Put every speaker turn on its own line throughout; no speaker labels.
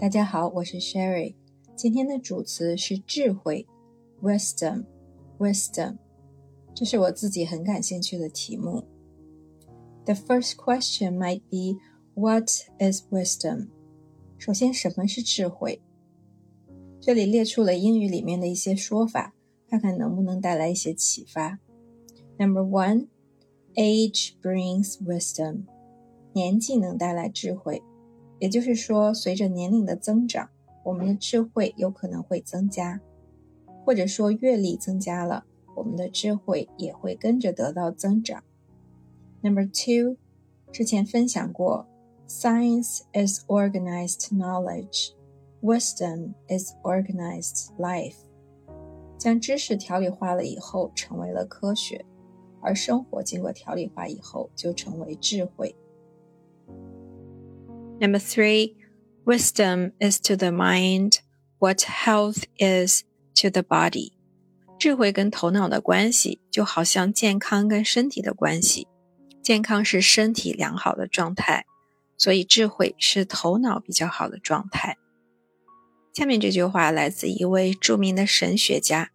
大家好，我是 Sherry。今天的主词是智慧，wisdom，wisdom。这是我自己很感兴趣的题目。The first question might be, What is wisdom？首先，什么是智慧？这里列出了英语里面的一些说法，看看能不能带来一些启发。Number one, age brings wisdom。年纪能带来智慧。也就是说，随着年龄的增长，我们的智慧有可能会增加，或者说阅历增加了，我们的智慧也会跟着得到增长。Number two，之前分享过，Science is organized knowledge，Wisdom is organized life。将知识条理化了以后，成为了科学，而生活经过条理化以后，就成为智慧。
Number three, wisdom is to the mind what health is to the body. 智慧跟头脑的关系，就好像健康跟身体的关系。健康是身体良好的状态，所以智慧是头脑比较好的状态。下面这句话来自一位着名的神学家：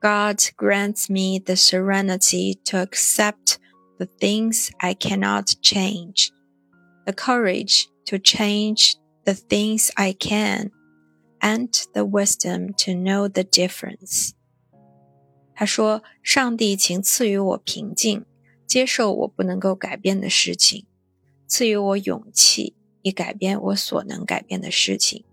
God grants me the serenity to accept the things I cannot change, the courage To change the things I can, and the wisdom to know the difference. 他说：“上帝，请赐予我平静，接受我不能够改变的事情；赐予我勇气，以改变我所能改变的事情；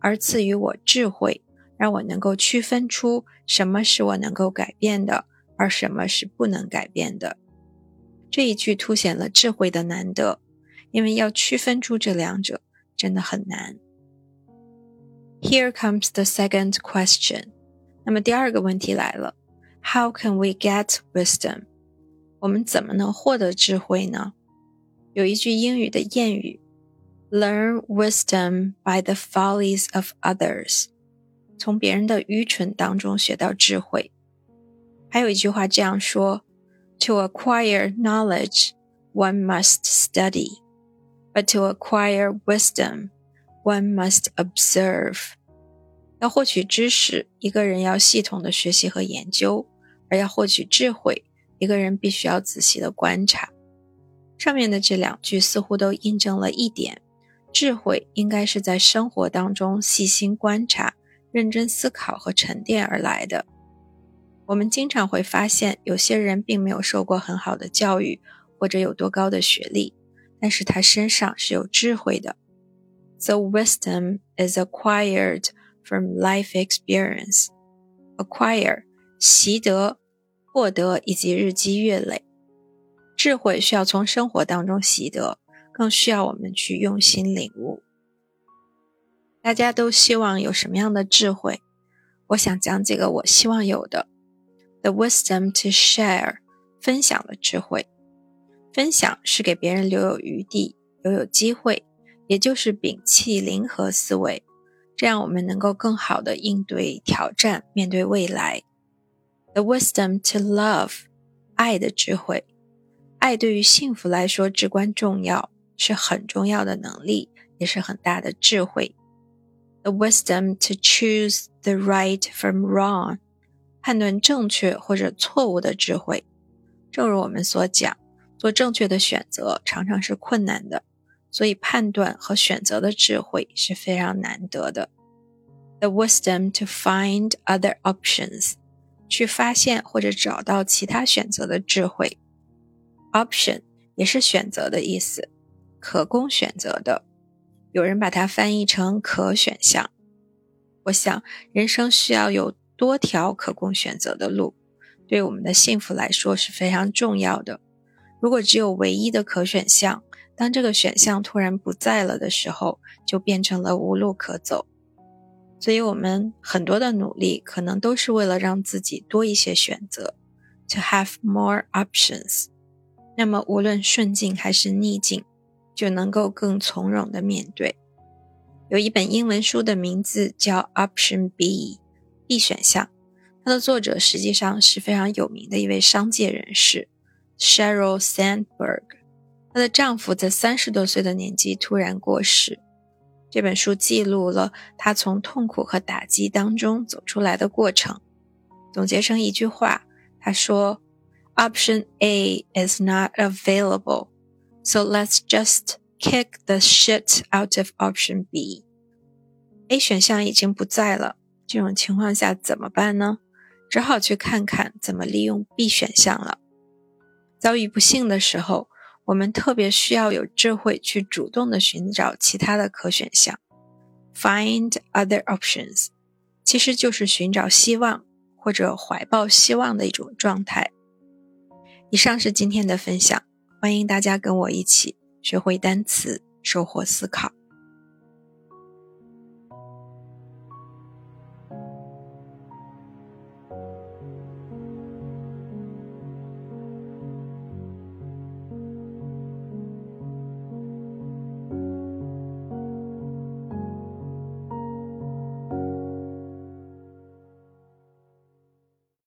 而赐予我智慧，让我能够区分出什么是我能够改变的，而什么是不能改变的。”这一句凸显了智慧的难得。因为要区分出这两者真的很难。Here comes the second question。那么第二个问题来了：How can we get wisdom？我们怎么能获得智慧呢？有一句英语的谚语：“Learn wisdom by the follies of others。”从别人的愚蠢当中学到智慧。还有一句话这样说：“To acquire knowledge, one must study。” But to acquire wisdom, one must observe. 要获取知识，一个人要系统的学习和研究；而要获取智慧，一个人必须要仔细的观察。上面的这两句似乎都印证了一点：智慧应该是在生活当中细心观察、认真思考和沉淀而来的。我们经常会发现，有些人并没有受过很好的教育，或者有多高的学历。但是他身上是有智慧的。The wisdom is acquired from life experience. Acquire 习得、获得以及日积月累。智慧需要从生活当中习得，更需要我们去用心领悟。大家都希望有什么样的智慧？我想讲几个我希望有的：the wisdom to share，分享的智慧。分享是给别人留有余地，留有机会，也就是摒弃零和思维，这样我们能够更好的应对挑战，面对未来。The wisdom to love，爱的智慧，爱对于幸福来说至关重要，是很重要的能力，也是很大的智慧。The wisdom to choose the right from wrong，判断正确或者错误的智慧。正如我们所讲。做正确的选择常常是困难的，所以判断和选择的智慧是非常难得的。The wisdom to find other options，去发现或者找到其他选择的智慧。Option 也是选择的意思，可供选择的。有人把它翻译成可选项。我想，人生需要有多条可供选择的路，对我们的幸福来说是非常重要的。如果只有唯一的可选项，当这个选项突然不在了的时候，就变成了无路可走。所以，我们很多的努力可能都是为了让自己多一些选择，to have more options。那么，无论顺境还是逆境，就能够更从容的面对。有一本英文书的名字叫 Option B，B 选项，它的作者实际上是非常有名的一位商界人士。Sheryl Sandberg，她的丈夫在三十多岁的年纪突然过世。这本书记录了他从痛苦和打击当中走出来的过程。总结成一句话，他说：“Option A is not available, so let's just kick the shit out of Option B。” A 选项已经不在了，这种情况下怎么办呢？只好去看看怎么利用 B 选项了。遭遇不幸的时候。我们特别需要有智慧去主动的寻找其他的可选项，find other options，其实就是寻找希望或者怀抱希望的一种状态。以上是今天的分享，欢迎大家跟我一起学会单词，收获思考。